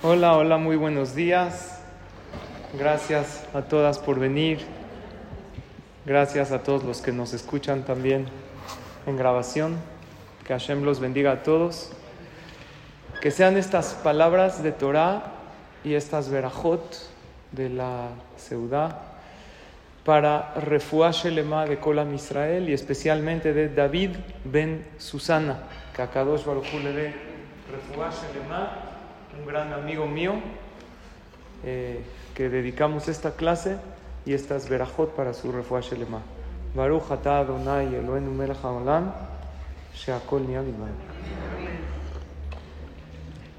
Hola, hola, muy buenos días. Gracias a todas por venir. Gracias a todos los que nos escuchan también en grabación. Que Hashem los bendiga a todos. Que sean estas palabras de Torah y estas verajot de la Seudá para refuá Shelema de Kolam Israel y especialmente de David ben Susana, que a Kadosh le dé refuá Shelema un gran amigo mío, eh, que dedicamos esta clase y estas verajot para su refuah shelema. Baruch atah Adonai Eloheinu melech haolam, sheakol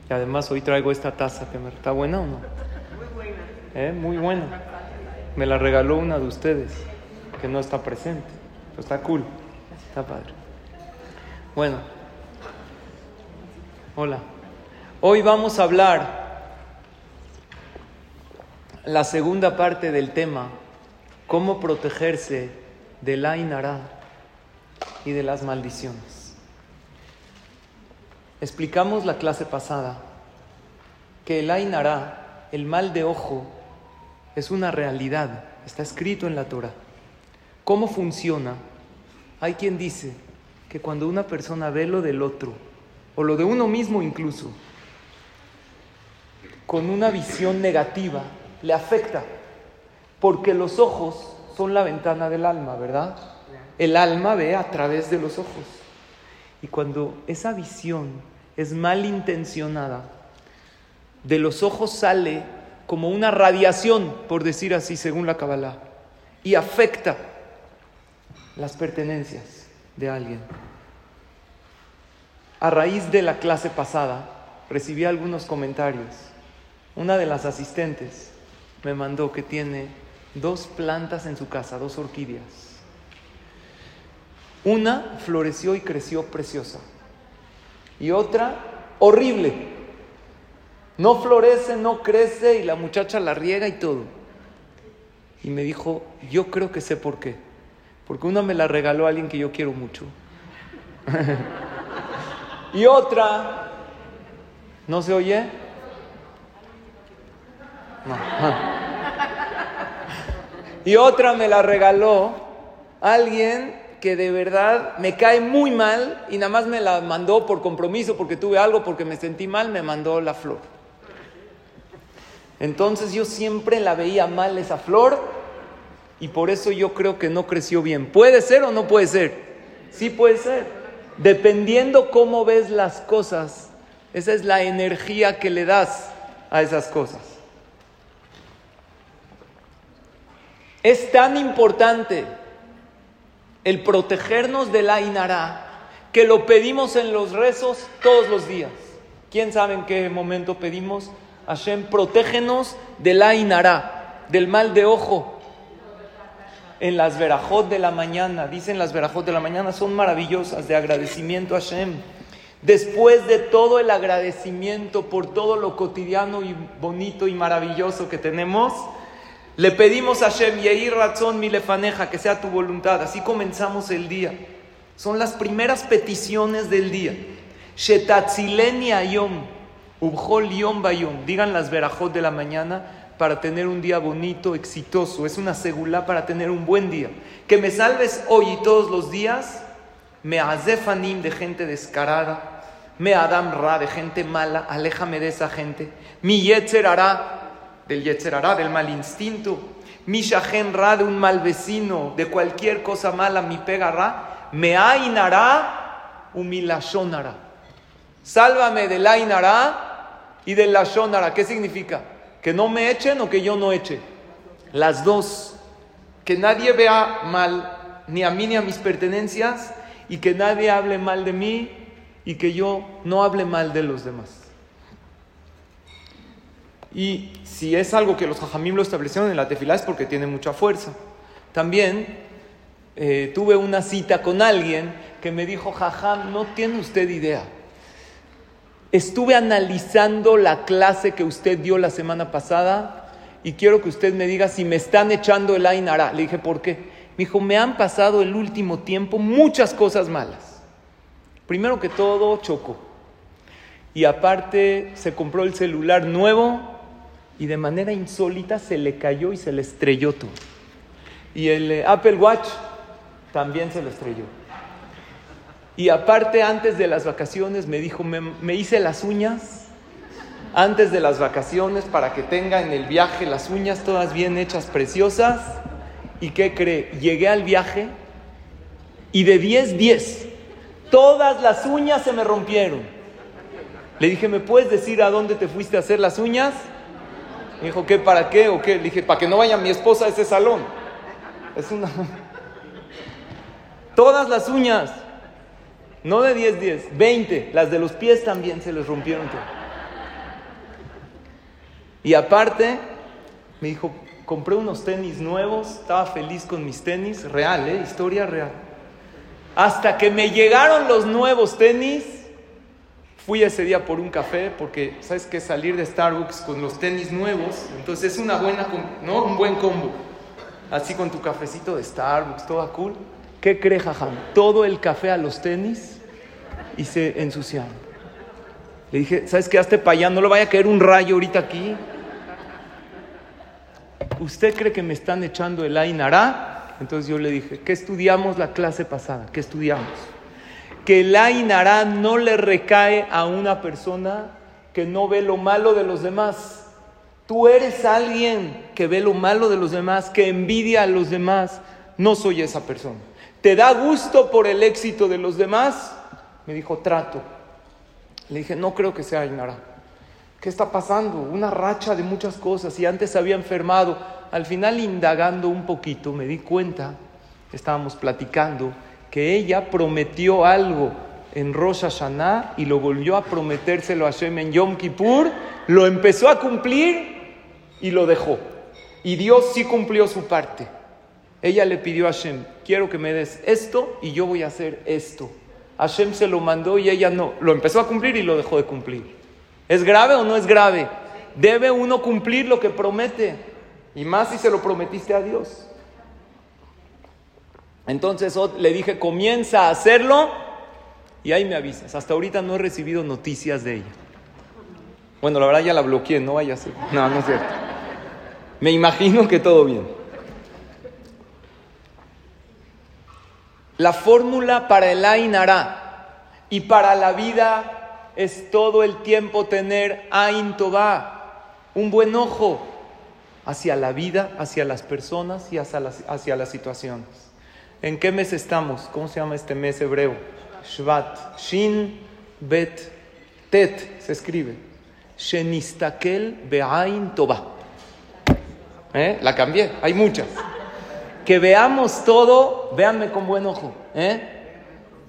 Y además hoy traigo esta taza que me está buena o no? Muy buena. ¿Eh? Muy buena. Me la regaló una de ustedes que no está presente. Pero está cool. Está padre. Bueno. Hola. Hoy vamos a hablar la segunda parte del tema, cómo protegerse del Ainara y de las maldiciones. Explicamos la clase pasada que el Ainara, el mal de ojo, es una realidad, está escrito en la Torah. ¿Cómo funciona? Hay quien dice que cuando una persona ve lo del otro, o lo de uno mismo incluso, con una visión negativa le afecta, porque los ojos son la ventana del alma, ¿verdad? El alma ve a través de los ojos. Y cuando esa visión es mal intencionada, de los ojos sale como una radiación, por decir así, según la Kabbalah, y afecta las pertenencias de alguien. A raíz de la clase pasada, recibí algunos comentarios una de las asistentes me mandó que tiene dos plantas en su casa, dos orquídeas. Una floreció y creció preciosa. Y otra horrible. No florece, no crece y la muchacha la riega y todo. Y me dijo, yo creo que sé por qué. Porque una me la regaló alguien que yo quiero mucho. y otra, ¿no se oye? Y otra me la regaló alguien que de verdad me cae muy mal y nada más me la mandó por compromiso, porque tuve algo, porque me sentí mal, me mandó la flor. Entonces yo siempre la veía mal esa flor y por eso yo creo que no creció bien. ¿Puede ser o no puede ser? Sí puede ser. Dependiendo cómo ves las cosas, esa es la energía que le das a esas cosas. Es tan importante el protegernos de la Inara que lo pedimos en los rezos todos los días. ¿Quién sabe en qué momento pedimos? Hashem, protégenos de la Inara, del mal de ojo. En las verajot de la mañana, dicen las verajot de la mañana, son maravillosas de agradecimiento a Hashem. Después de todo el agradecimiento por todo lo cotidiano y bonito y maravilloso que tenemos, le pedimos a Hashem, Yehi Razón mi lefaneja, que sea tu voluntad. Así comenzamos el día. Son las primeras peticiones del día. Shetatzileni ayom, ubhol yom bayom. Digan las verajot de la mañana para tener un día bonito, exitoso. Es una segula para tener un buen día. Que me salves hoy y todos los días. Me azefanim de gente descarada. Me adam ra de gente mala. Aléjame de esa gente. Mi yetzer hará del yetzerará, del mal instinto, mi de un mal vecino, de cualquier cosa mala, mi pegará, me ainará, humilashonara. Sálvame del ainará y del lashonara. ¿Qué significa? Que no me echen o que yo no eche. Las dos. Que nadie vea mal ni a mí ni a mis pertenencias y que nadie hable mal de mí y que yo no hable mal de los demás. Y si es algo que los hajamim lo establecieron en la tefilá es porque tiene mucha fuerza. También eh, tuve una cita con alguien que me dijo, jajam, no tiene usted idea. Estuve analizando la clase que usted dio la semana pasada y quiero que usted me diga si me están echando el Ainara. Le dije, ¿por qué? Me dijo, me han pasado el último tiempo muchas cosas malas. Primero que todo, choco. y aparte se compró el celular nuevo y de manera insólita se le cayó y se le estrelló todo. Y el eh, Apple Watch también se le estrelló. Y aparte antes de las vacaciones me dijo, me, me hice las uñas antes de las vacaciones para que tenga en el viaje las uñas todas bien hechas, preciosas. ¿Y qué cree? Llegué al viaje y de 10, 10. Todas las uñas se me rompieron. Le dije, ¿me puedes decir a dónde te fuiste a hacer las uñas? Me dijo, ¿qué? ¿Para qué? ¿O qué? Le dije, para que no vaya mi esposa a ese salón. Es una... Todas las uñas. No de 10, 10, 20. Las de los pies también se les rompieron. Y aparte, me dijo, compré unos tenis nuevos, estaba feliz con mis tenis, real, ¿eh? Historia real. Hasta que me llegaron los nuevos tenis, fui ese día por un café, porque sabes que salir de Starbucks con los tenis nuevos, entonces es una buena, ¿no? Un buen combo. Así con tu cafecito de Starbucks, todo cool. ¿Qué cree, jajam? Todo el café a los tenis y se ensuciaron. Le dije, ¿sabes qué? Hazte para allá, no le vaya a caer un rayo ahorita aquí. ¿Usted cree que me están echando el Ainará? Entonces yo le dije, ¿qué estudiamos la clase pasada? ¿Qué estudiamos? Que el Ainará no le recae a una persona que no ve lo malo de los demás. Tú eres alguien que ve lo malo de los demás, que envidia a los demás. No soy esa persona. ¿Te da gusto por el éxito de los demás? Me dijo, trato. Le dije, no creo que sea Ainara. ¿Qué está pasando? Una racha de muchas cosas y antes había enfermado al final indagando un poquito me di cuenta, estábamos platicando, que ella prometió algo en Rosh Hashanah y lo volvió a prometérselo a Hashem en Yom Kippur, lo empezó a cumplir y lo dejó. Y Dios sí cumplió su parte. Ella le pidió a Hashem, quiero que me des esto y yo voy a hacer esto. Hashem se lo mandó y ella no. Lo empezó a cumplir y lo dejó de cumplir. ¿Es grave o no es grave? Debe uno cumplir lo que promete. Y más si se lo prometiste a Dios. Entonces le dije, comienza a hacerlo y ahí me avisas. Hasta ahorita no he recibido noticias de ella. Bueno, la verdad ya la bloqueé, no vaya a ser. No, no es cierto. Me imagino que todo bien. La fórmula para el Ainara y para la vida es todo el tiempo tener Ain un buen ojo hacia la vida, hacia las personas y hacia las, hacia las situaciones. ¿En qué mes estamos? ¿Cómo se llama este mes hebreo? Shvat. Shin Bet Tet se escribe. Shenistakel Be'ain Toba. ¿Eh? La cambié, hay muchas. Que veamos todo, véanme con buen ojo. ¿eh?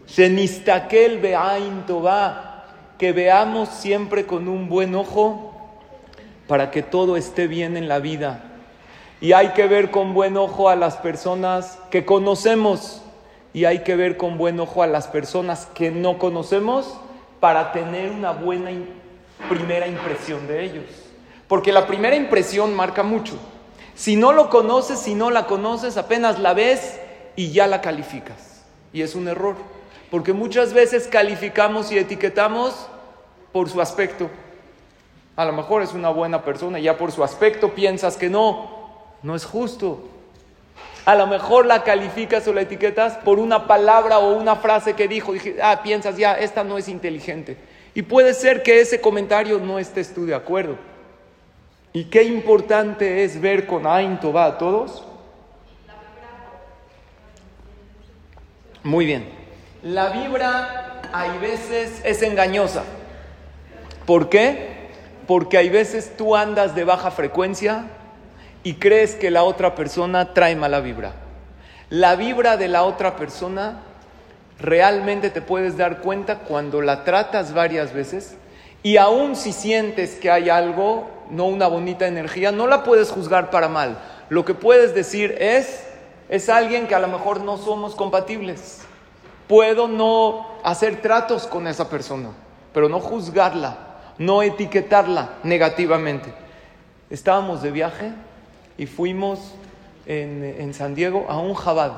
Shenistakel Be'ain Toba. Que veamos siempre con un buen ojo para que todo esté bien en la vida. Y hay que ver con buen ojo a las personas que conocemos y hay que ver con buen ojo a las personas que no conocemos para tener una buena primera impresión de ellos. Porque la primera impresión marca mucho. Si no lo conoces, si no la conoces, apenas la ves y ya la calificas. Y es un error. Porque muchas veces calificamos y etiquetamos por su aspecto. A lo mejor es una buena persona y ya por su aspecto piensas que no, no es justo. A lo mejor la calificas o la etiquetas por una palabra o una frase que dijo. Dije, ah, piensas ya, esta no es inteligente. Y puede ser que ese comentario no estés tú de acuerdo. Y qué importante es ver con Ain va a todos. Muy bien. La vibra hay veces es engañosa. ¿Por qué? porque hay veces tú andas de baja frecuencia y crees que la otra persona trae mala vibra. La vibra de la otra persona realmente te puedes dar cuenta cuando la tratas varias veces y aún si sientes que hay algo, no una bonita energía, no la puedes juzgar para mal. Lo que puedes decir es, es alguien que a lo mejor no somos compatibles. Puedo no hacer tratos con esa persona, pero no juzgarla no etiquetarla negativamente. Estábamos de viaje y fuimos en, San Diego a un Jabad.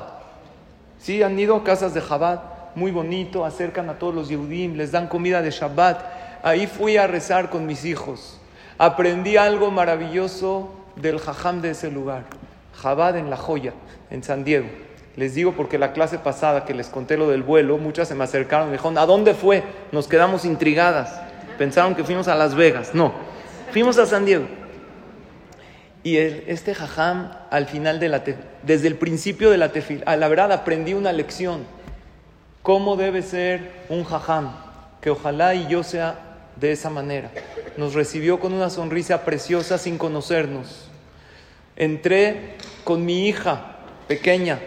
Sí, han ido a casas de Jabad, muy bonito, acercan a todos los Yehudim, les dan comida de Shabbat, Ahí fui a rezar con mis hijos. Aprendí algo maravilloso del jajam de ese lugar. Jabad en La Joya, en San Diego. Les digo porque la clase pasada que les conté lo del vuelo, muchas se me acercaron y me dijeron, ¿a dónde fue? Nos quedamos intrigadas. Pensaron que fuimos a Las Vegas. No, fuimos a San Diego. Y este jajam, al final de la desde el principio de la tefil, a la verdad aprendí una lección. ¿Cómo debe ser un jajam? Que ojalá y yo sea de esa manera. Nos recibió con una sonrisa preciosa sin conocernos. Entré con mi hija pequeña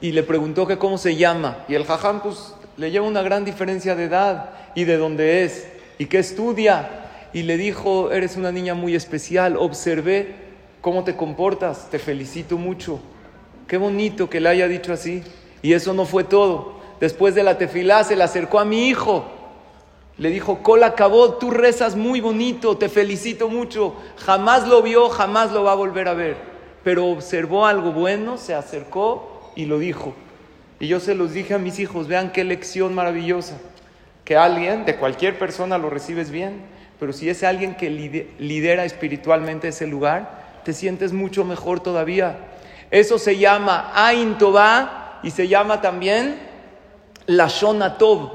y le preguntó que cómo se llama. Y el jajam pues le lleva una gran diferencia de edad y de dónde es y qué estudia. Y le dijo, eres una niña muy especial, observé cómo te comportas, te felicito mucho. Qué bonito que le haya dicho así. Y eso no fue todo. Después de la tefilá se le acercó a mi hijo. Le dijo, Cola acabó, tú rezas muy bonito, te felicito mucho. Jamás lo vio, jamás lo va a volver a ver. Pero observó algo bueno, se acercó y lo dijo. Y yo se los dije a mis hijos, vean qué lección maravillosa. Que alguien, de cualquier persona, lo recibes bien, pero si es alguien que lidera espiritualmente ese lugar, te sientes mucho mejor todavía. Eso se llama Ain Tová y se llama también la Tov.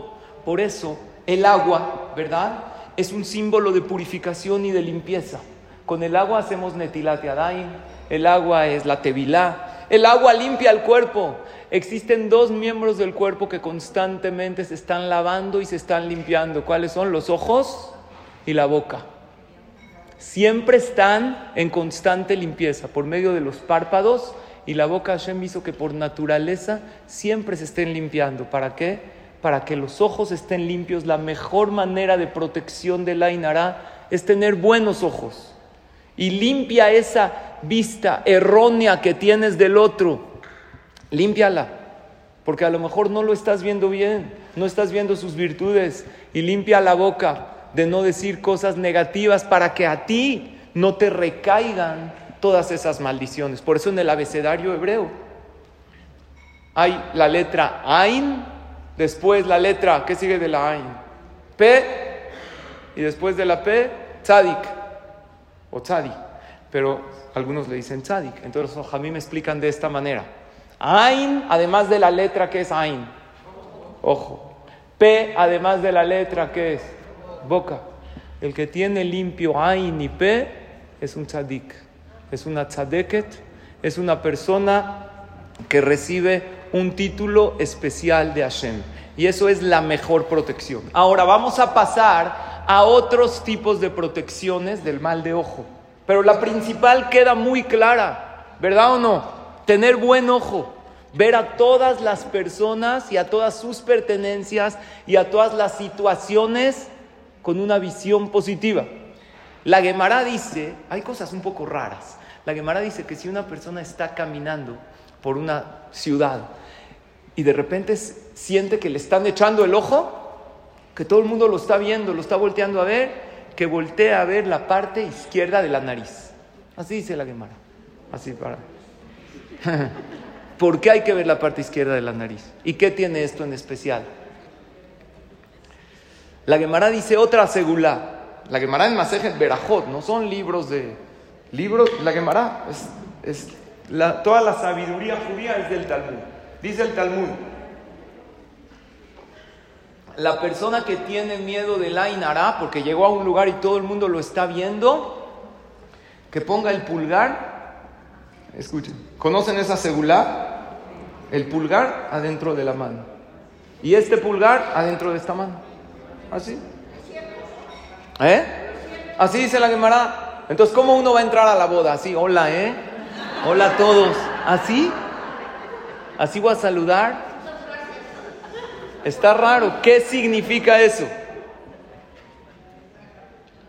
Por eso el agua, ¿verdad? Es un símbolo de purificación y de limpieza. Con el agua hacemos netilat yadayim, el agua es la tevilá, el agua limpia el cuerpo. Existen dos miembros del cuerpo que constantemente se están lavando y se están limpiando. ¿Cuáles son? Los ojos y la boca. Siempre están en constante limpieza por medio de los párpados y la boca Hashem hizo que por naturaleza siempre se estén limpiando. ¿Para qué? Para que los ojos estén limpios. La mejor manera de protección del Ainara es tener buenos ojos. Y limpia esa vista errónea que tienes del otro. Límpiala. Porque a lo mejor no lo estás viendo bien, no estás viendo sus virtudes. Y limpia la boca de no decir cosas negativas para que a ti no te recaigan todas esas maldiciones. Por eso en el abecedario hebreo hay la letra Ain, después la letra, ¿qué sigue de la Ain? P, y después de la P, Tzadik, o Tzadi. Pero algunos le dicen Tzadik. Entonces a mí me explican de esta manera. Ain, además de la letra que es Ain, ojo. P, además de la letra que es boca. El que tiene limpio Ain y P es un Tzadik es una tzadeket, es una persona que recibe un título especial de Hashem. Y eso es la mejor protección. Ahora vamos a pasar a otros tipos de protecciones del mal de ojo. Pero la principal queda muy clara, ¿verdad o no? Tener buen ojo, ver a todas las personas y a todas sus pertenencias y a todas las situaciones con una visión positiva. La Gemara dice, hay cosas un poco raras. La Gemara dice que si una persona está caminando por una ciudad y de repente siente que le están echando el ojo, que todo el mundo lo está viendo, lo está volteando a ver, que voltee a ver la parte izquierda de la nariz. Así dice la Gemara. Así para. ¿Por qué hay que ver la parte izquierda de la nariz? ¿Y qué tiene esto en especial? La Gemara dice otra segula. La Gemara en Masejet Berajot, no son libros de, Libro, la Gemara, es, la, toda la sabiduría judía es del Talmud. Dice el Talmud, la persona que tiene miedo del Ainara, porque llegó a un lugar y todo el mundo lo está viendo, que ponga el pulgar, escuchen, ¿conocen esa segula? El pulgar adentro de la mano. Y este pulgar adentro de esta mano. Así. ¿Eh? Así dice la Gemara. Entonces, ¿cómo uno va a entrar a la boda? Así, hola, ¿eh? Hola a todos. ¿Así? ¿Así voy a saludar? Está raro. ¿Qué significa eso?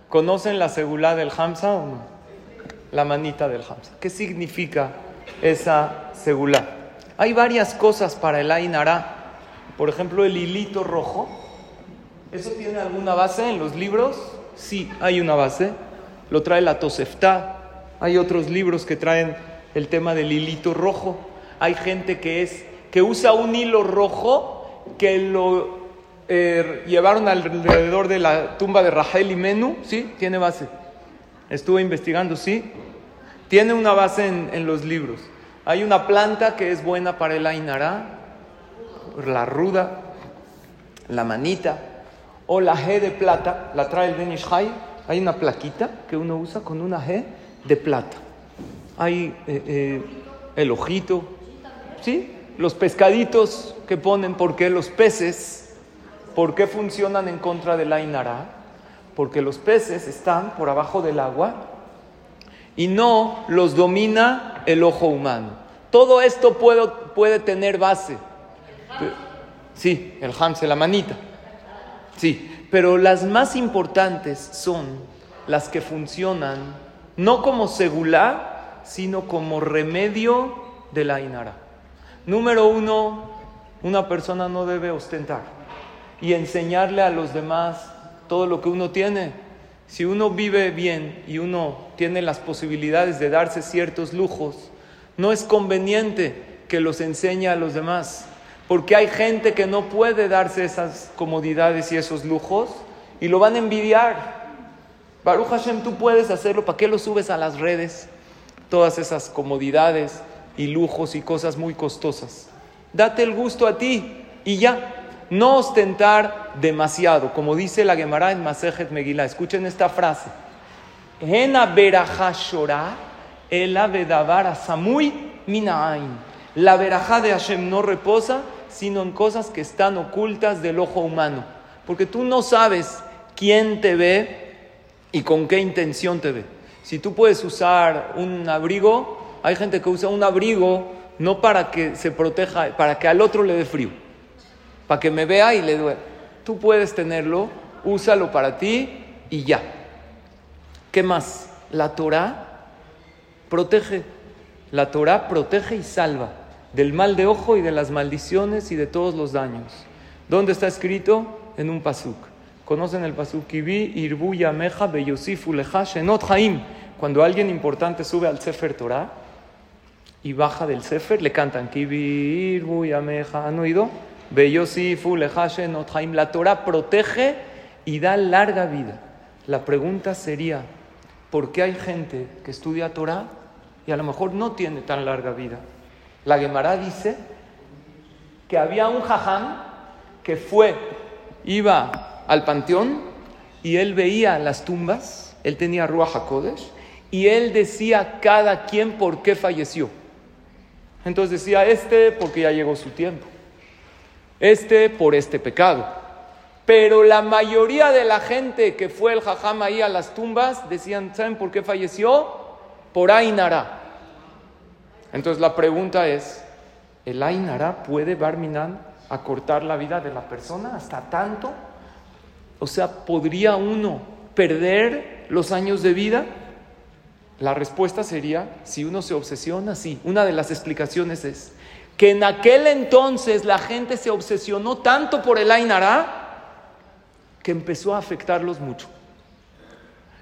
¿Conocen la segula del Hamza o no? La manita del Hamza. ¿Qué significa esa segula? Hay varias cosas para el Ainara. Por ejemplo, el hilito rojo. ¿Eso tiene alguna base en los libros? Sí, hay una base lo trae la Tosefta. Hay otros libros que traen el tema del hilito rojo. Hay gente que es que usa un hilo rojo que lo eh, llevaron alrededor de la tumba de Rahel y Menú, ¿sí? Tiene base. Estuve investigando, ¿sí? Tiene una base en, los libros. Hay una planta que es buena para el Ainara, la ruda, la manita, o la G de plata, la trae el Benishai. Hay una plaquita que uno usa con una G de plata. Hay eh, eh, el ojito, ¿sí? Los pescaditos que ponen, porque los peces, ¿por qué funcionan en contra del Ainara? Porque los peces están por abajo del agua y no los domina el ojo humano. Todo esto puede, puede tener base. Sí, el Hamse, la manita. Sí, pero las más importantes son las que funcionan no como segulá, sino como remedio de la inara. Número uno, una persona no debe ostentar y enseñarle a los demás todo lo que uno tiene. Si uno vive bien y uno tiene las posibilidades de darse ciertos lujos, no es conveniente que los enseñe a los demás, porque hay gente que no puede darse esas comodidades y esos lujos y lo van a envidiar. Baruch Hashem, tú puedes hacerlo, ¿para qué lo subes a las redes? Todas esas comodidades y lujos y cosas muy costosas. Date el gusto a ti y ya. No ostentar demasiado, como dice la Gemara en Masejet Megillah. Escuchen esta frase. La verajá de Hashem no reposa, sino en cosas que están ocultas del ojo humano. Porque tú no sabes quién te ve y con qué intención te ve. Si tú puedes usar un abrigo, hay gente que usa un abrigo no para que se proteja, para que al otro le dé frío para que me vea y le duele. Tú puedes tenerlo, úsalo para ti y ya. ¿Qué más? La Torah protege. La Torah protege y salva del mal de ojo y de las maldiciones y de todos los daños. ¿Dónde está escrito? En un pasuk. ¿Conocen el pasuk? Kibi irbu yameja beyosifu shenot haim. Cuando alguien importante sube al Sefer Torah y baja del Sefer, le cantan Kibi irbu yameja. ¿Han oído? La Torah protege y da larga vida. La pregunta sería, ¿por qué hay gente que estudia Torah y a lo mejor no tiene tan larga vida? La Gemara dice que había un jajam que fue, iba al panteón y él veía las tumbas, él tenía Ruach HaKodesh, y él decía cada quien por qué falleció. Entonces decía, este porque ya llegó su tiempo este por este pecado. Pero la mayoría de la gente que fue el jajam ahí a las tumbas decían, ¿saben por qué falleció? Por Ainara. Entonces la pregunta es, ¿el Ainara puede, Barminan, acortar la vida de la persona hasta tanto? O sea, ¿podría uno perder los años de vida? La respuesta sería, si uno se obsesiona, sí. Una de las explicaciones es, que en aquel entonces la gente se obsesionó tanto por el Ainara que empezó a afectarlos mucho.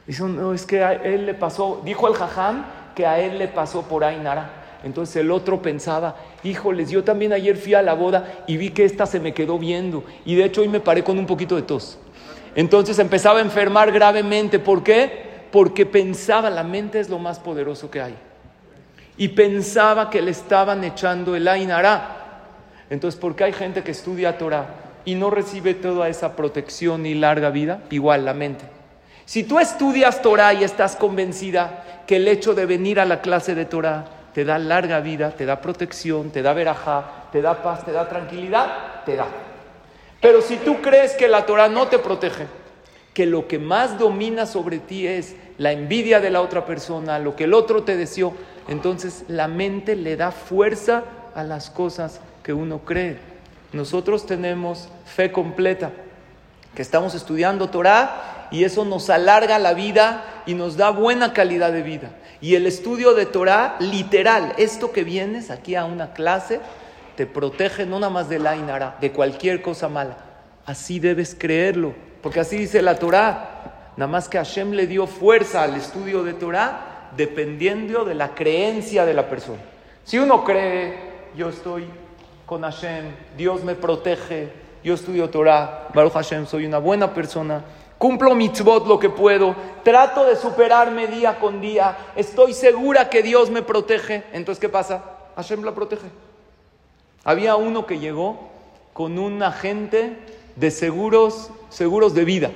Dice, no, es que a él le pasó, dijo el jajam que a él le pasó por Ainara. Entonces el otro pensaba, híjoles, yo también ayer fui a la boda y vi que esta se me quedó viendo. Y de hecho hoy me paré con un poquito de tos. Entonces empezaba a enfermar gravemente. ¿Por qué? Porque pensaba, la mente es lo más poderoso que hay y pensaba que le estaban echando el Ainara. Entonces, ¿por qué hay gente que estudia Torah y no recibe toda esa protección y larga vida? Igual la mente. Si tú estudias Torah y estás convencida que el hecho de venir a la clase de Torah te da larga vida, te da protección, te da verajá, te da paz, te da tranquilidad, te da. Pero si tú crees que la Torah no te protege, que lo que más domina sobre ti es la envidia de la otra persona, lo que el otro te deseó, entonces la mente le da fuerza a las cosas que uno cree. Nosotros tenemos fe completa, que estamos estudiando Torah y eso nos alarga la vida y nos da buena calidad de vida. Y el estudio de Torah, literal, esto que vienes aquí a una clase, te protege no nada más de la inara, de cualquier cosa mala. Así debes creerlo, porque así dice la Torah. Nada más que Hashem le dio fuerza al estudio de Torah dependiendo de la creencia de la persona. Si uno cree, yo estoy con Hashem, Dios me protege, yo estudio Torah, Baruch Hashem, soy una buena persona, cumplo mitzvot lo que puedo, trato de superarme día con día, estoy segura que Dios me protege. Entonces, ¿qué pasa? Hashem la protege. Había uno que llegó con un agente de seguros, seguros de vida.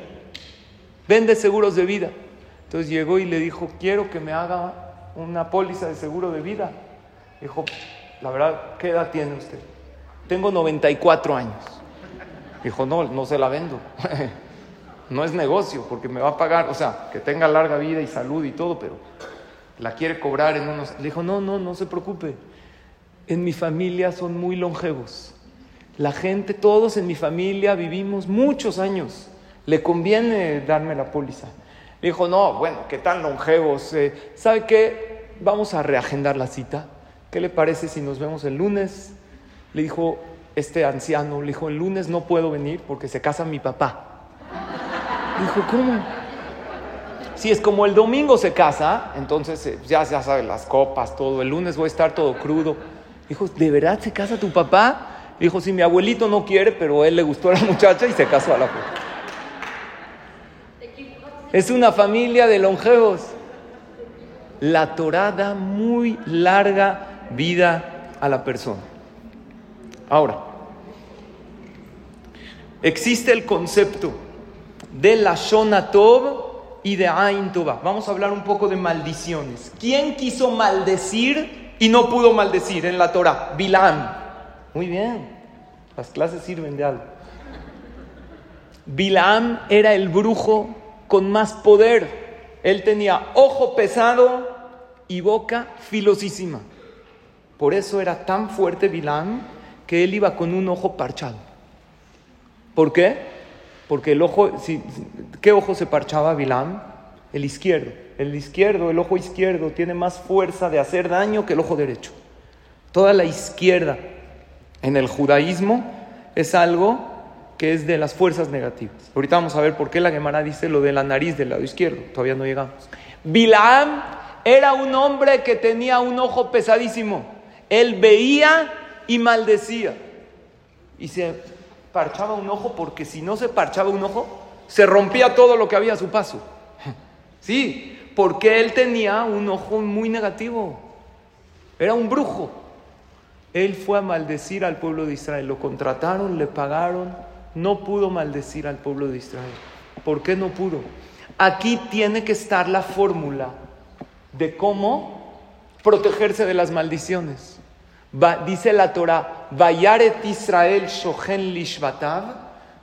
Vende seguros de vida. Entonces llegó y le dijo, quiero que me haga una póliza de seguro de vida. Dijo, la verdad, ¿qué edad tiene usted? Tengo 94 años. Dijo, no, no se la vendo. no es negocio porque me va a pagar, o sea, que tenga larga vida y salud y todo, pero la quiere cobrar en unos... Le dijo, no, no, no se preocupe. En mi familia son muy longevos. La gente, todos en mi familia vivimos muchos años. Le conviene darme la póliza. Le dijo, no, bueno, ¿qué tan longevos? Eh, ¿Sabe qué? Vamos a reagendar la cita. ¿Qué le parece si nos vemos el lunes? Le dijo este anciano, le dijo, el lunes no puedo venir porque se casa mi papá. Dijo, ¿cómo? Si es como el domingo se casa, entonces eh, ya, ya las copas, todo. El lunes voy a estar todo crudo. Dijo, ¿de verdad se casa tu papá? Dijo, sí, mi abuelito no quiere, pero él le gustó a la muchacha y se casó a la fuerza. Es una familia de longevos. La Torah da muy larga vida a la persona. Ahora, existe el concepto de la Shonatov y de Ain Vamos a hablar un poco de maldiciones. ¿Quién quiso maldecir y no pudo maldecir en la Torah? Bilam. Muy bien, las clases sirven de algo. Bilam era el brujo con más poder. Él tenía ojo pesado y boca filosísima. Por eso era tan fuerte Bilam que él iba con un ojo parchado. ¿Por qué? Porque el ojo, ¿qué ojo se parchaba Bilam? El izquierdo. El izquierdo, el ojo izquierdo, tiene más fuerza de hacer daño que el ojo derecho. Toda la izquierda en el judaísmo es algo que es de las fuerzas negativas. Ahorita vamos a ver por qué la Gemara dice lo de la nariz del lado izquierdo. Todavía no llegamos. Bilam era un hombre que tenía un ojo pesadísimo. Él veía y maldecía. Y se parchaba un ojo porque si no se parchaba un ojo, se rompía todo lo que había a su paso. Sí, porque él tenía un ojo muy negativo. Era un brujo. Él fue a maldecir al pueblo de Israel. Lo contrataron, le pagaron. No pudo maldecir al pueblo de Israel. ¿Por qué no pudo? Aquí tiene que estar la fórmula de cómo protegerse de las maldiciones dice la Torah, Vayaret Israel Shohen Lishvatav,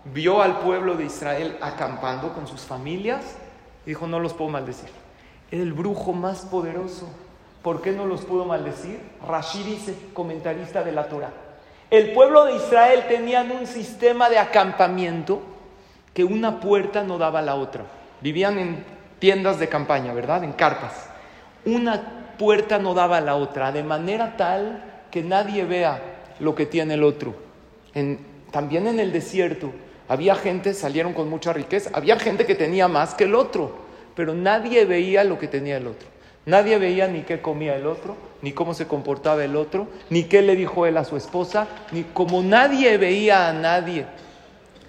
vio al pueblo de Israel acampando con sus familias y dijo, no los puedo maldecir. El brujo más poderoso. ¿Por qué no los pudo maldecir? Rashi dice, comentarista de la Torah. El pueblo de Israel tenían un sistema de acampamiento que una puerta no daba a la otra. Vivían en tiendas de campaña, ¿verdad? En carpas. Una puerta no daba a la otra, de manera tal que nadie vea lo que tiene el otro. también en el desierto había gente, salieron con mucha riqueza, había gente que tenía más que el otro, pero nadie veía lo que tenía el otro. Nadie veía ni qué comía el otro, ni cómo se comportaba el otro, ni qué le dijo él a su esposa, ni como nadie veía a nadie.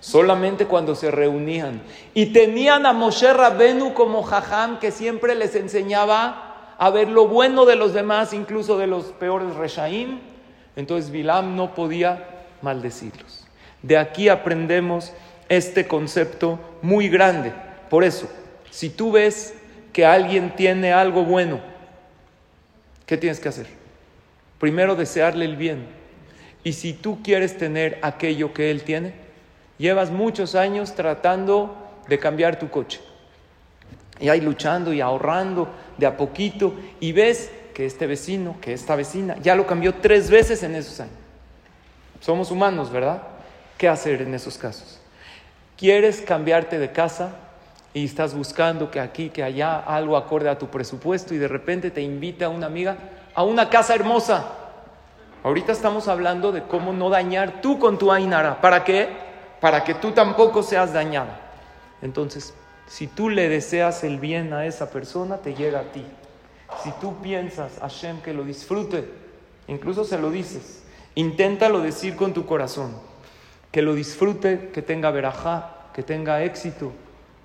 Solamente cuando se reunían. Y tenían a Moshe Rabenu como jajam que siempre les enseñaba a ver lo bueno de los demás, incluso de los peores reshaim, entonces Bilam no podía maldecirlos. De aquí aprendemos este concepto muy grande. Por eso, si tú ves que alguien tiene algo bueno, ¿qué tienes que hacer? Primero desearle el bien. Y si tú quieres tener aquello que él tiene, llevas muchos años tratando de cambiar tu coche. Y ahí luchando y ahorrando de a poquito y ves que este vecino, que esta vecina, ya lo cambió tres veces en esos años. Somos humanos, ¿verdad? ¿Qué hacer en esos casos? ¿Quieres cambiarte de casa y estás buscando que aquí, que allá, algo acorde a tu presupuesto y de repente te invita una amiga a una casa hermosa? Ahorita estamos hablando de cómo no dañar tú con tu Ainara. ¿Para qué? Para que tú tampoco seas dañada. Entonces, si tú le deseas el bien a esa persona, te llega a ti. Si tú piensas, Hashem, que lo disfrute, incluso se lo dices, inténtalo decir con tu corazón. que lo disfrute, que tenga verajá, que tenga éxito.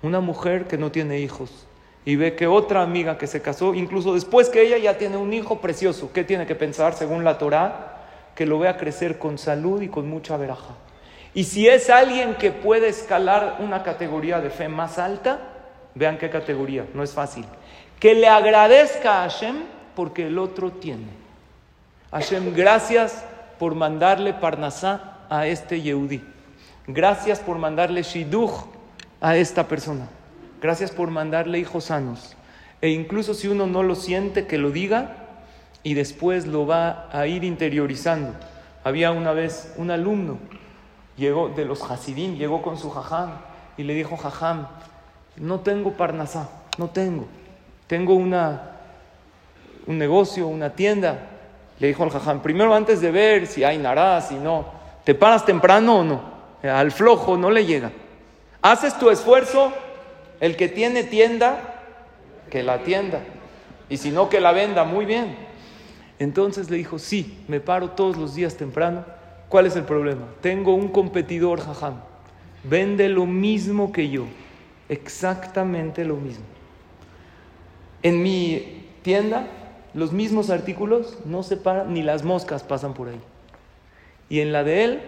Una mujer que no tiene hijos y ve que otra amiga que se casó, incluso después que ella ya tiene un hijo precioso, ¿qué tiene que pensar según la Torá? Que lo vea crecer con salud y con mucha verajá. Y si es alguien que puede escalar una categoría de fe más alta, vean qué categoría, no es fácil. Que le agradezca a Hashem porque el otro tiene. Hashem, gracias por mandarle Parnasá a este Yehudi. Gracias por mandarle Shiduch a esta persona. Gracias por mandarle hijos sanos. E incluso si uno no lo siente, que lo diga y después lo va a ir interiorizando. Había una vez un alumno, llegó de los Hasidim, llegó con su jajam y le dijo, jajam, no tengo parnasá, no tengo. Tengo una, un negocio, una tienda. Le dijo al jajam, primero antes de ver si hay nará, si no, ¿te paras temprano o no? Al flojo no le llega. Haces tu esfuerzo, el que tiene tienda, que la tienda. Y si no, que la venda, muy bien. Entonces le dijo, sí, me paro todos los días temprano. ¿Cuál es el problema? Tengo un competidor, jajam. Vende lo mismo que yo. Exactamente lo mismo. En mi tienda, los mismos artículos no se paran, ni las moscas pasan por ahí. Y en la de él,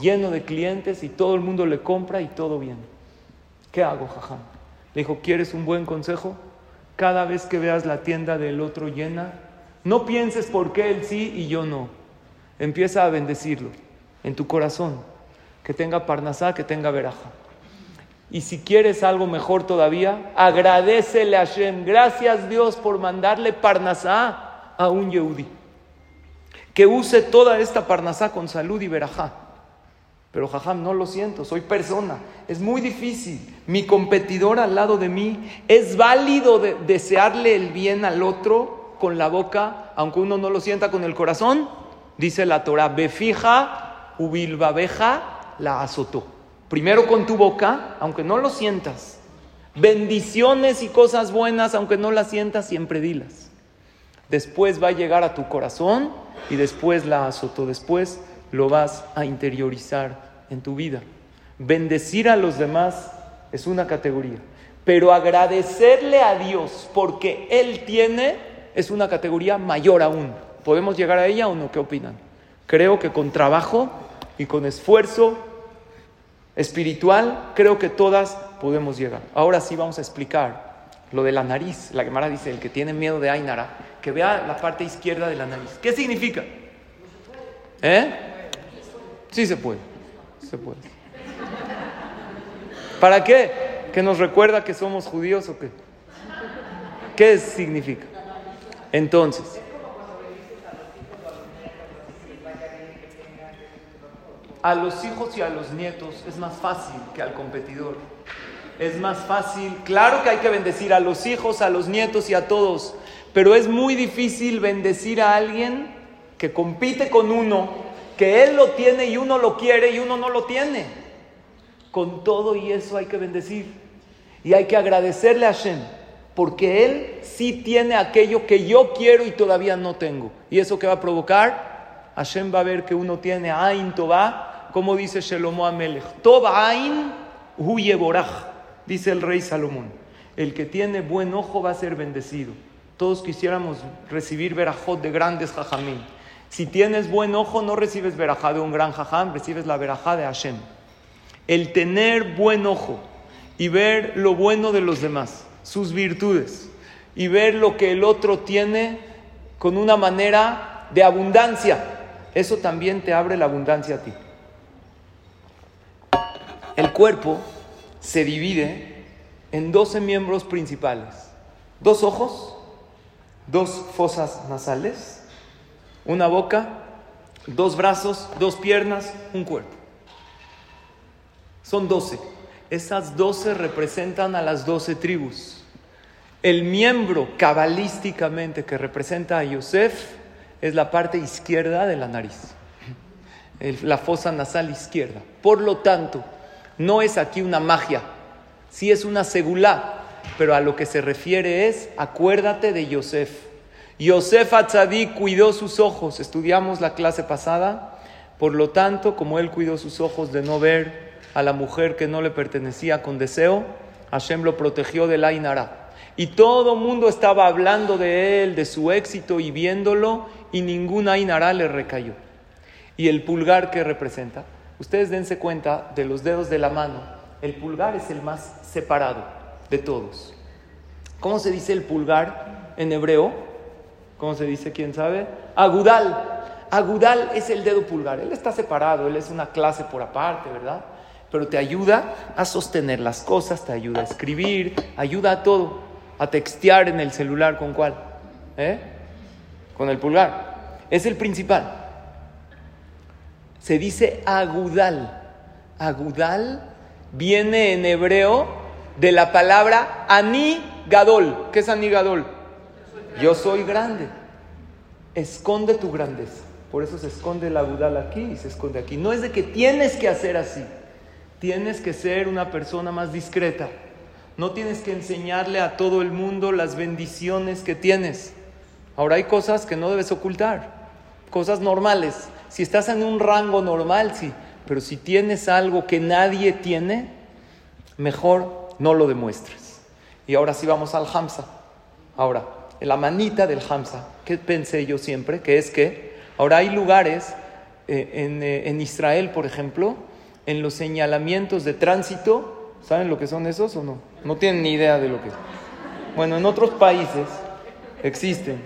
lleno de clientes y todo el mundo le compra y todo bien. ¿Qué hago, jajam? Le dijo, ¿quieres un buen consejo? Cada vez que veas la tienda del otro llena, no pienses por qué él sí y yo no. Empieza a bendecirlo en tu corazón, que tenga parnasá, que tenga veraja. Y si quieres algo mejor todavía, agradecele a Hashem. Gracias Dios por mandarle parnasá a un Yehudi. Que use toda esta parnasá con salud y verajá. Pero jajam, no lo siento, soy persona. Es muy difícil. Mi competidor al lado de mí, es válido desearle el bien al otro con la boca, aunque uno no lo sienta con el corazón. Dice la Torah, befija, ubilbabeja, la azotó. Primero con tu boca, aunque no lo sientas. Bendiciones y cosas buenas, aunque no las sientas, siempre dilas. Después va a llegar a tu corazón y después la azotó. Después lo vas a interiorizar en tu vida. Bendecir a los demás es una categoría, pero agradecerle a Dios porque Él tiene es una categoría mayor aún. ¿Podemos llegar a ella o no? ¿Qué opinan? Creo que con trabajo y con esfuerzo espiritual, creo que todas podemos llegar. Ahora sí vamos a explicar lo de la nariz. La Gemara dice, el que tiene miedo de Ainara, que vea la parte izquierda de la nariz. ¿Qué significa? ¿Eh? Sí se puede, se puede. ¿Para qué? ¿Que nos recuerda que somos judíos o qué? ¿Qué significa? Entonces, a los hijos y a los nietos es más fácil que al competidor. Es más fácil, claro que hay que bendecir a los hijos, a los nietos y a todos, pero es muy difícil bendecir a alguien que compite con uno, que él lo tiene y uno lo quiere y uno no lo tiene. Con todo y eso hay que bendecir y hay que agradecerle a Hashem, porque él sí tiene aquello que yo quiero y todavía no tengo. ¿Y eso qué va a provocar? Hashem va a ver que uno tiene Ain Tová, como dice Shelomo Amelech. Toba Ain dice el rey Salomón. El que tiene buen ojo va a ser bendecido. Todos quisiéramos recibir verajot de grandes jajamín. Si tienes buen ojo, no recibes verajá de un gran jajam, recibes la verajá de Hashem. El tener buen ojo y ver lo bueno de los demás, sus virtudes, y ver lo que el otro tiene con una manera de abundancia, eso también te abre la abundancia a ti. El cuerpo se divide en 12 miembros principales. Dos ojos, dos fosas nasales, una boca, dos brazos, dos piernas, un cuerpo. Son 12. Esas 12 representan a las 12 tribus. El miembro cabalísticamente que representa a Yosef es la parte izquierda de la nariz, la fosa nasal izquierda. Por lo tanto, no es aquí una magia, sí es una segulá, pero a lo que se refiere es, acuérdate de Yosef. Yosef Atzadik cuidó sus ojos, estudiamos la clase pasada, Por lo tanto, como él cuidó sus ojos de no ver a la mujer que no le pertenecía con deseo, Hashem lo protegió del Ainara. Y todo mundo estaba hablando de él, de su éxito y viéndolo, y ningún Ainara le recayó. ¿Y el pulgar que representa? Ustedes dense cuenta de los dedos de la mano. El pulgar es el más separado de todos. ¿Cómo se dice el pulgar en hebreo? ¿Cómo se dice? ¿Quién sabe? Agudal. Agudal es el dedo pulgar. Él está separado, él es una clase por aparte, ¿verdad? Pero te ayuda a sostener las cosas, te ayuda a escribir, ayuda a todo. A textear en el celular, ¿con cuál? ¿Eh? Con el pulgar. Es el principal. Se dice agudal. Agudal viene en hebreo de la palabra ani gadol. ¿Qué es ani gadol? Yo soy grande. Esconde tu grandeza. Por eso se esconde el agudal aquí y se esconde aquí. No es de que tienes que hacer así. Tienes que ser una persona más discreta. No tienes que enseñarle a todo el mundo las bendiciones que tienes. Ahora hay cosas que no debes ocultar. Cosas normales. Si estás en un rango normal, sí. Pero si tienes algo que nadie tiene, mejor no lo demuestres. Y ahora sí vamos al Hamza. Ahora, la manita del Hamza. ¿Qué pensé yo siempre? Que es que Ahora hay lugares eh, eh, en, Israel, por ejemplo, en los señalamientos de tránsito, ¿saben lo que son esos o no? No tienen ni idea de lo que es. Bueno, en otros países existen.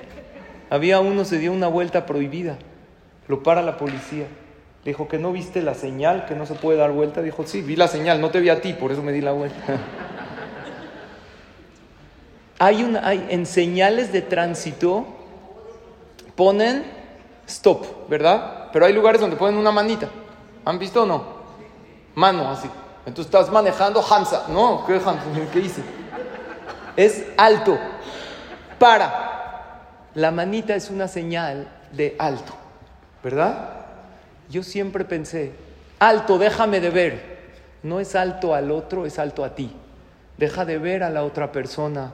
Había uno, se dio una vuelta prohibida, lo para la policía. dijo que no viste la señal, que no se puede dar vuelta. Dijo, sí, vi la señal, no te vi a ti, por eso me di la vuelta. hay, una, en señales de tránsito, ponen stop, ¿verdad? Pero hay lugares donde ponen una manita. ¿Han visto o no? Mano, así. Entonces estás manejando Hamza. No, ¿qué Hamza? ¿Qué hice? Es alto. Para. La manita es una señal de alto, ¿verdad? Yo siempre pensé, alto, déjame de ver. No es alto al otro, es alto a ti. Deja de ver a la otra persona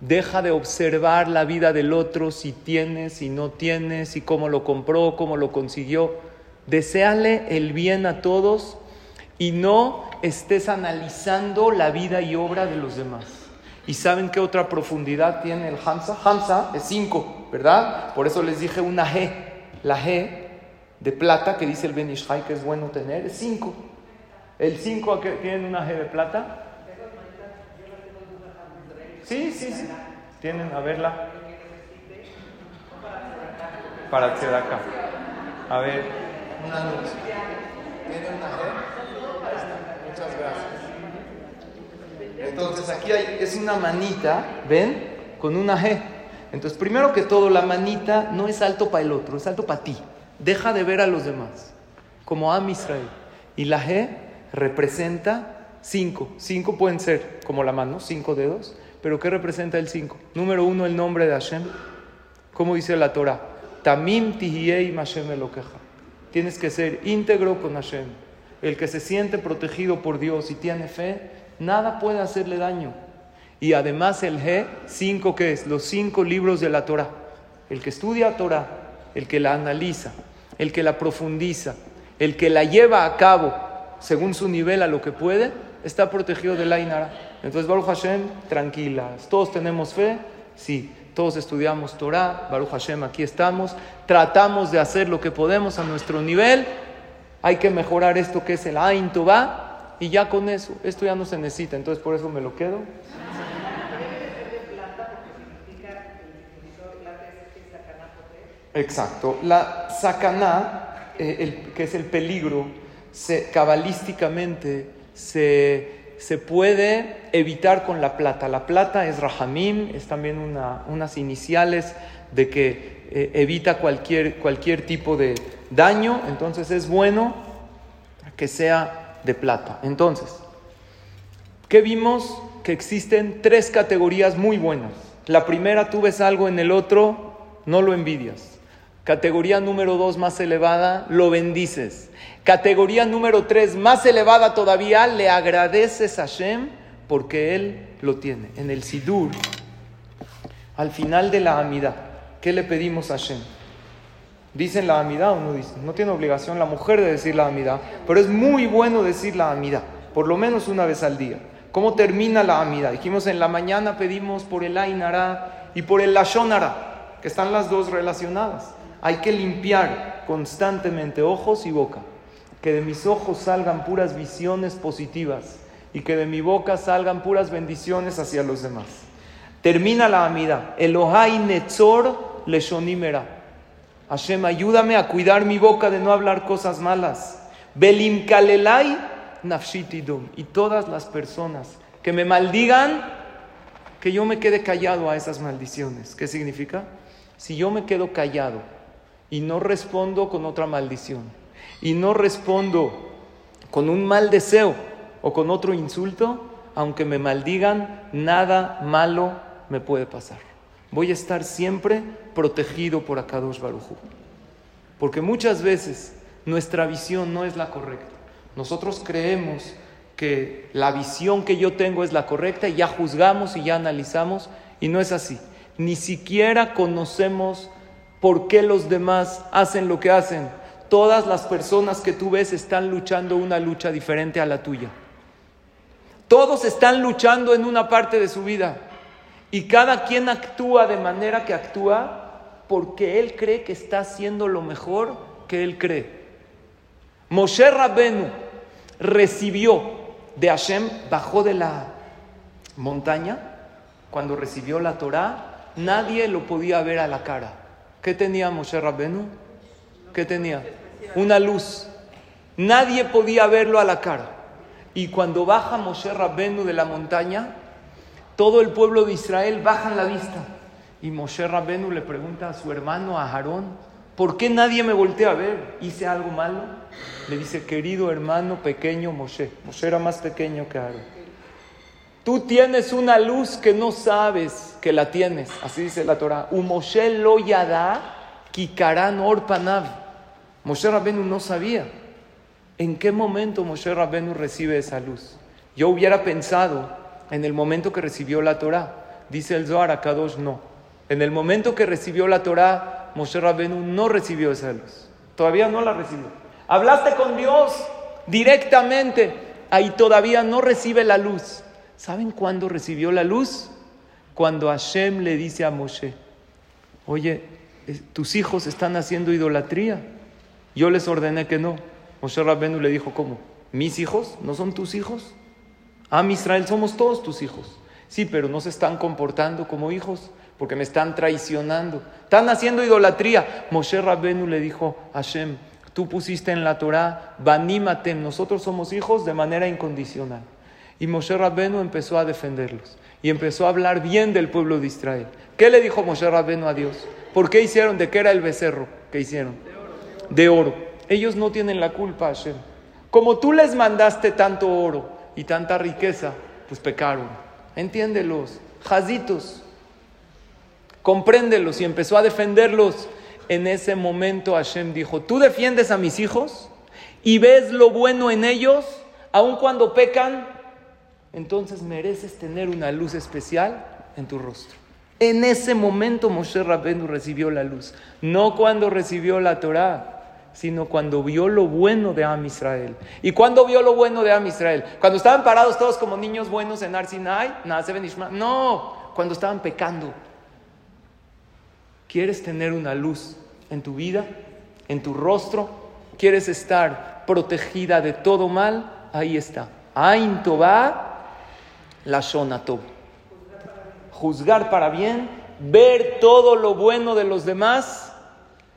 Deja de observar la vida del otro, si tienes, si no tienes, si cómo lo compró, cómo lo consiguió. Deseale el bien a todos y no estés analizando la vida y obra de los demás. ¿Y saben qué otra profundidad tiene el Hamza? Hamza es cinco, ¿verdad? Por eso les dije una G. La G de plata que dice el Benishai que es bueno tener es cinco. ¿El cinco tiene una G de plata? Sí, sí, sí. Tienen a verla. Para hacer acá. A ver, una luz. ¿Tiene una G? Muchas gracias. Entonces aquí hay, es una manita, ¿ven? Con una G. Entonces, primero que todo, la manita no es alto para el otro, es alto para ti. Deja de ver a los demás, como Am Israel. Y la G representa cinco. Cinco pueden ser como la mano, cinco dedos. Pero ¿qué representa el 5? Número uno, el nombre de Hashem. ¿Cómo dice la Torah? Tamim tihiyei Hashem queja. Tienes que ser íntegro con Hashem. El que se siente protegido por Dios y tiene fe, nada puede hacerle daño. Y además el G, cinco que es, los cinco libros de la Torah. El que estudia Torah, el que la analiza, el que la profundiza, el que la lleva a cabo según su nivel a lo que puede, está protegido de la Inara. Entonces, Baruch Hashem, tranquilas. Todos tenemos fe, sí. Todos estudiamos Torah, Baruch Hashem, aquí estamos. Tratamos de hacer lo que podemos a nuestro nivel. Hay que mejorar esto que es el Ain Tová. Y ya con eso, esto ya no se necesita. Entonces, por eso me lo quedo. Exacto. La sacaná, eh, que es el peligro, se, cabalísticamente se, puede evitar con la plata. La plata es rahamim, es también unas iniciales de que eh, evita cualquier, cualquier tipo de daño, entonces es bueno que sea de plata. Entonces, ¿qué vimos? Que existen tres categorías muy buenas. La primera, tú ves algo en el otro, no lo envidias. Categoría número dos más elevada, lo bendices. Categoría número tres, más elevada todavía, le agradeces a Hashem porque Él lo tiene. En el Sidur, al final de la amida, ¿qué le pedimos a Hashem? Dicen la amidad o no dicen. No tiene obligación la mujer de decir la amidad, pero es muy bueno decir la amidad, por lo menos una vez al día. ¿Cómo termina la amida? Dijimos en la mañana pedimos por el Ainara y por el Lashonara, que están las dos relacionadas. Hay que limpiar constantemente ojos y boca. Que de mis ojos salgan puras visiones positivas y que de mi boca salgan puras bendiciones hacia los demás. Termina la amida. Elohai Netzor Leshonimera. Hashem, ayúdame a cuidar mi boca de no hablar cosas malas. Belim Kalelai Nafshitidum. Y todas las personas que me maldigan, que yo me quede callado a esas maldiciones. ¿Qué significa? Si yo me quedo callado y no respondo con otra maldición, y no respondo con un mal deseo o con otro insulto, aunque me maldigan, nada malo me puede pasar. Voy a estar siempre protegido por Akadosh Barujú. Porque muchas veces nuestra visión no es la correcta. Nosotros creemos que la visión que yo tengo es la correcta y ya juzgamos y ya analizamos y no es así. Ni siquiera conocemos por qué los demás hacen lo que hacen. Todas las personas que tú ves están luchando una lucha diferente a la tuya. Todos están luchando en una parte de su vida y cada quien actúa de manera que actúa porque él cree que está haciendo lo mejor que él cree. Moshe Rabbenu recibió de Hashem, bajó de la montaña, cuando recibió la Torah, nadie lo podía ver a la cara. ¿Qué tenía Moshe Rabbenu? ¿Qué tenía? Una luz. Nadie podía verlo a la cara. Y cuando baja Moshe Rabbenu de la montaña, todo el pueblo de Israel baja la vista. Y Moshe Rabbenu le pregunta a su hermano, a Aarón, ¿por qué nadie me voltea a ver? ¿Hice algo malo? Le dice, querido hermano pequeño Moshe. Moshe era más pequeño que Aarón. Tú tienes una luz que no sabes que la tienes. Así dice la Torah. Moshe lo yada orpanav. Moshe Rabbenu no sabía. ¿En qué momento Moshe Rabbenu recibe esa luz? Yo hubiera pensado en el momento que recibió la Torah. Dice el Zohar a Kadosh, no. En el momento que recibió la Torah, Moshe Rabbenu no recibió esa luz. Todavía no la recibió. Hablaste con Dios directamente. Ahí todavía no recibe la luz. ¿Saben cuándo recibió la luz? Cuando Hashem le dice a Moshe, oye, tus hijos están haciendo idolatría. Yo les ordené que no. Moshe Rabbenu le dijo, ¿cómo? ¿Mis hijos? ¿No son tus hijos? Ah, Israel, somos todos tus hijos. Sí, pero no se están comportando como hijos porque me están traicionando. Están haciendo idolatría. Moshe Rabbenu le dijo a Hashem, tú pusiste en la Torah, Banimatem, nosotros somos hijos de manera incondicional. Y Moshe Rabbenu empezó a defenderlos y empezó a hablar bien del pueblo de Israel. ¿Qué le dijo Moshe Rabbenu a Dios? ¿Por qué hicieron? ¿De qué era el becerro que hicieron? De oro. Ellos no tienen la culpa, Hashem. Como tú les mandaste tanto oro y tanta riqueza, pues pecaron. Entiéndelos, jazitos, compréndelos y empezó a defenderlos. En ese momento Hashem dijo, tú defiendes a mis hijos y ves lo bueno en ellos, aun cuando pecan, entonces mereces tener una luz especial en tu rostro. En ese momento Moshe Rabbenu recibió la luz, no cuando recibió la Torah sino cuando vio lo bueno de Am Israel. ¿Y cuando vio lo bueno de Am Israel? Cuando estaban parados todos como niños buenos en Arsinai, no, cuando estaban pecando. ¿Quieres tener una luz en tu vida, en tu rostro? ¿Quieres estar protegida de todo mal? Ahí está. Ain la Shonatov. Juzgar para bien, ver todo lo bueno de los demás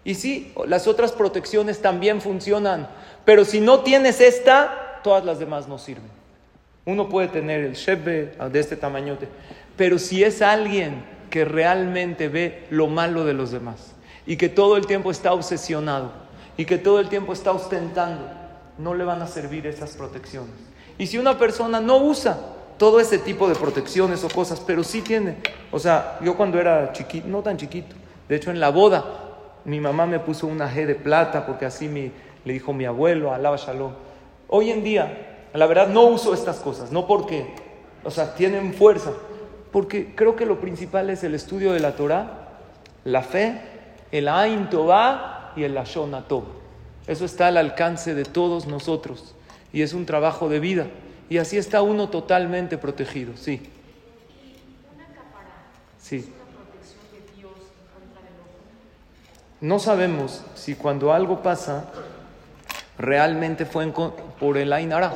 y sí, las otras protecciones también funcionan, pero si no tienes esta, todas las demás no sirven. Uno puede tener el shebe de este tamañote, pero si es alguien que realmente ve lo malo de los demás y que todo el tiempo está obsesionado y que todo el tiempo está ostentando, no le van a servir esas protecciones. Y si una persona no usa todo ese tipo de protecciones o cosas, pero sí tiene, o sea, yo cuando era chiquito, no tan chiquito, de hecho en la boda mi mamá me puso una G de plata porque así me, le dijo mi abuelo, alaba shalom. Hoy en día, la verdad, no uso estas cosas, no porque, o sea, tienen fuerza, porque creo que lo principal es el estudio de la Torah, la fe, el Ain Tová y el Lashon. Eso está al alcance de todos nosotros y es un trabajo de vida. Y así está uno totalmente protegido, sí. Sí. No sabemos si cuando algo pasa realmente fue por el Ainara.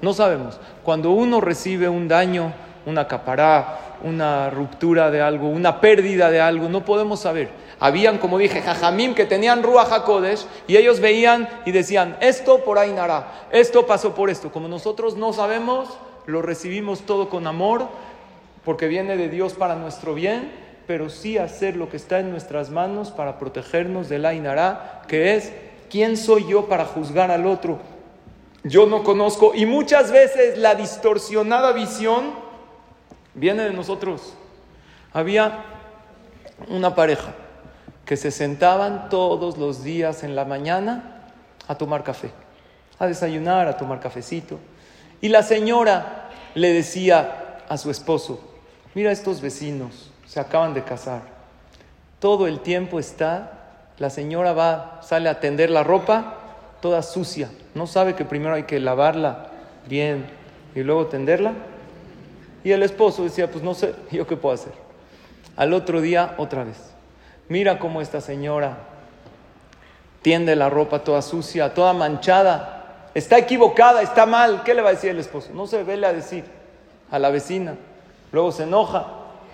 No sabemos. Cuando uno recibe un daño, una capará, una ruptura de algo, una pérdida de algo, no podemos saber. Habían, como dije, jajamim que tenían Ruach HaKodesh y ellos veían y decían, esto por Ainara, esto pasó por esto. Como nosotros no sabemos, lo recibimos todo con amor, porque viene de Dios para nuestro bien, pero sí hacer lo que está en nuestras manos para protegernos del Ainara, que es, ¿quién soy yo para juzgar al otro? Yo no conozco, y muchas veces la distorsionada visión viene de nosotros. Había una pareja que se sentaban todos los días en la mañana a tomar café, a desayunar, a tomar cafecito. Y la señora le decía a su esposo, mira estos vecinos, se acaban de casar. Todo el tiempo está, la señora va, sale a tender la ropa toda sucia. No sabe que primero hay que lavarla bien y luego tenderla. Y el esposo decía, pues no sé, ¿yo qué puedo hacer? Al otro día, otra vez mira cómo esta señora tiende la ropa toda sucia, toda manchada, está equivocada, está mal, ¿qué le va a decir el esposo? No se vele a decir a la vecina, luego se enoja,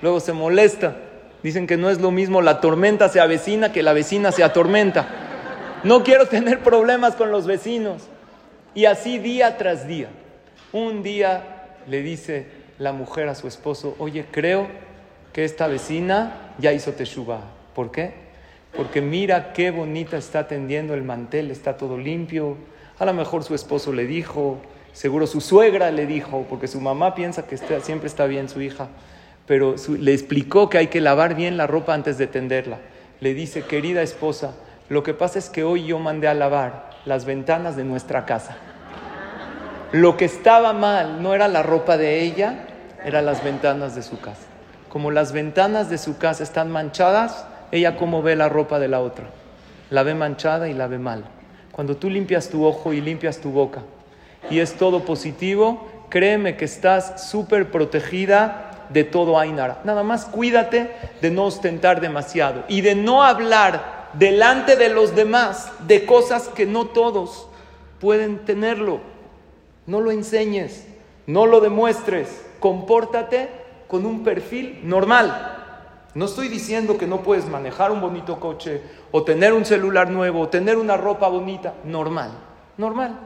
luego se molesta, dicen que no es lo mismo la tormenta se avecina que la vecina se atormenta. No quiero tener problemas con los vecinos. Y así día tras día. Un día le dice la mujer a su esposo, oye, creo que esta vecina ya hizo teshuva. ¿Por qué? Porque mira qué bonita está tendiendo el mantel, está todo limpio. A lo mejor su esposo le dijo, seguro su suegra le dijo, porque su mamá piensa que siempre está bien su hija, pero le explicó que hay que lavar bien la ropa antes de tenderla. Le dice, querida esposa, lo que pasa es que hoy yo mandé a lavar las ventanas de nuestra casa. Lo que estaba mal no era la ropa de ella, eran las ventanas de su casa. Como las ventanas de su casa están manchadas, ella cómo ve la ropa de la otra. La ve manchada y la ve mal. Cuando tú limpias tu ojo y limpias tu boca y es todo positivo, créeme que estás súper protegida de todo Ainara. Nada más cuídate de no ostentar demasiado y de no hablar delante de los demás de cosas que no todos pueden tenerlo. No lo enseñes, no lo demuestres, compórtate con un perfil normal. No estoy diciendo que no puedes manejar un bonito coche o tener un celular nuevo o tener una ropa bonita. Normal, normal.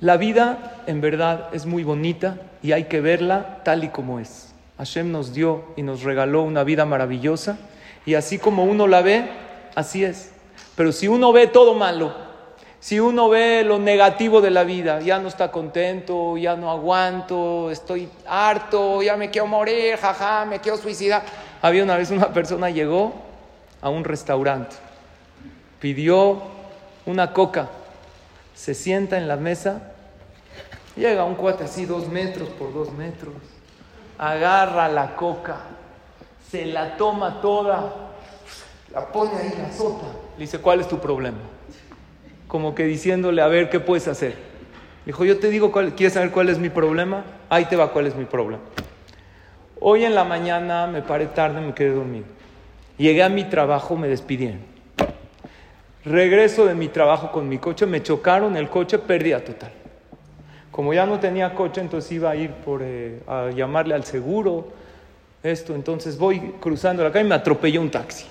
La vida en verdad es muy bonita y hay que verla tal y como es. Hashem nos dio y nos regaló una vida maravillosa y así como uno la ve, así es. Pero si uno ve todo malo, si uno ve lo negativo de la vida, ya no está contento, ya no aguanto, estoy harto, ya me quiero morir, jaja, me quiero suicidar. Había una vez una persona llegó a un restaurante, pidió una coca, se sienta en la mesa, llega un cuate así dos metros por dos metros, agarra la coca, se la toma toda, la pone ahí la sota, le dice, ¿cuál es tu problema? Como que diciéndole, a ver, ¿qué puedes hacer? Dijo, yo te digo, cuál, ¿quieres saber cuál es mi problema? Ahí te va cuál es mi problema. Hoy en la mañana me paré tarde, me quedé dormido. Llegué a mi trabajo, me despidieron. Regreso de mi trabajo con mi coche, me chocaron el coche, pérdida total. Como ya no tenía coche, entonces iba a ir por, eh, a llamarle al seguro, esto, entonces voy cruzando la calle y me atropelló un taxi.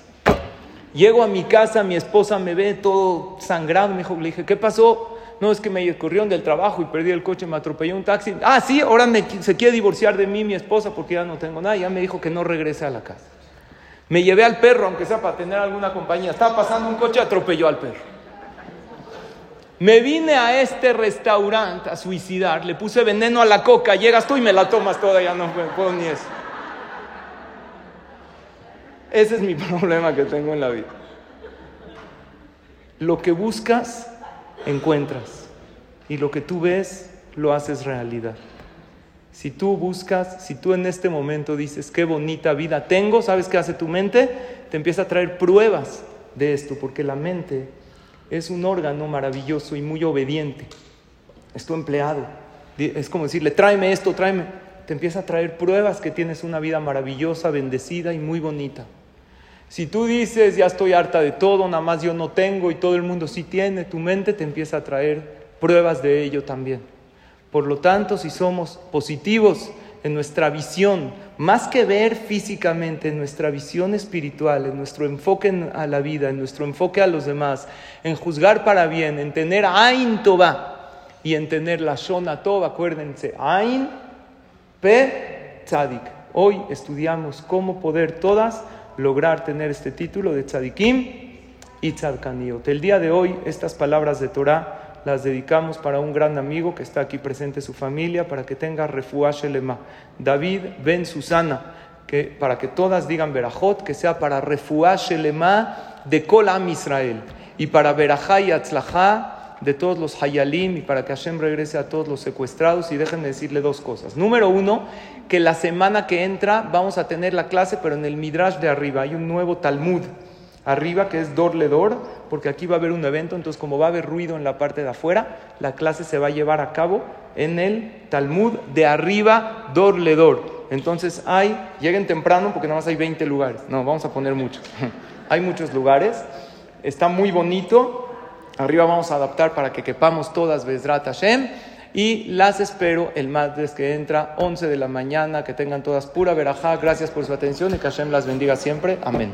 Llego a mi casa, mi esposa me ve todo sangrado, me dijo, le dije, ¿qué pasó? No, es que me corrieron del trabajo y perdí el coche, me atropelló un taxi. Ah, sí, ahora se quiere divorciar de mí mi esposa porque ya no tengo nada. Ya me dijo que no regrese a la casa. Me llevé al perro, aunque sea para tener alguna compañía. Estaba pasando un coche, atropelló al perro. Me vine a este restaurante a suicidar, le puse veneno a la coca, llegas tú y me la tomas toda, ya no puedo ni eso. Ese es mi problema que tengo en la vida. Lo que buscas, encuentras. Y lo que tú ves, lo haces realidad. Si tú buscas, si tú en este momento dices, qué bonita vida tengo, ¿sabes qué hace tu mente? Te empieza a traer pruebas de esto, porque la mente es un órgano maravilloso y muy obediente. Es tu empleado. Es como decirle, tráeme esto, tráeme. Te empieza a traer pruebas que tienes una vida maravillosa, bendecida y muy bonita. Si tú dices, ya estoy harta de todo, nada más yo no tengo y todo el mundo sí tiene, tu mente te empieza a traer pruebas de ello también. Por lo tanto, si somos positivos en nuestra visión, más que ver físicamente, en nuestra visión espiritual, en nuestro enfoque a la vida, en nuestro enfoque a los demás, en juzgar para bien, en tener Ain Toba y en tener la Shona Toba, acuérdense, Ain Pe Tzadik. Hoy estudiamos cómo poder todas lograr tener este título de Tzadikim y Tzadkaniot. El día de hoy, estas palabras de Torah las dedicamos para un gran amigo que está aquí presente, su familia, para que tenga refuash elema. David Ben Susana, que para que todas digan Berajot, que sea para refuash elema de Kolam Israel. Y para Berajá y Atzlajá de todos los Hayalim y para que Hashem regrese a todos los secuestrados. Y déjenme decirle dos cosas. Número uno, que la semana que entra vamos a tener la clase, pero en el Midrash de arriba hay un nuevo Talmud arriba, que es Dor Ledor, porque aquí va a haber un evento, entonces como va a haber ruido en la parte de afuera, la clase se va a llevar a cabo en el Talmud de arriba, Dor Ledor. Entonces hay, lleguen temprano porque nada más hay 20 lugares, no, vamos a poner muchos. hay muchos lugares, está muy bonito, arriba vamos a adaptar para que quepamos todas Bezrat Hashem. Y las espero el martes que entra, 11 de la mañana, que tengan todas pura verajá. Gracias por su atención y que Hashem las bendiga siempre. Amén.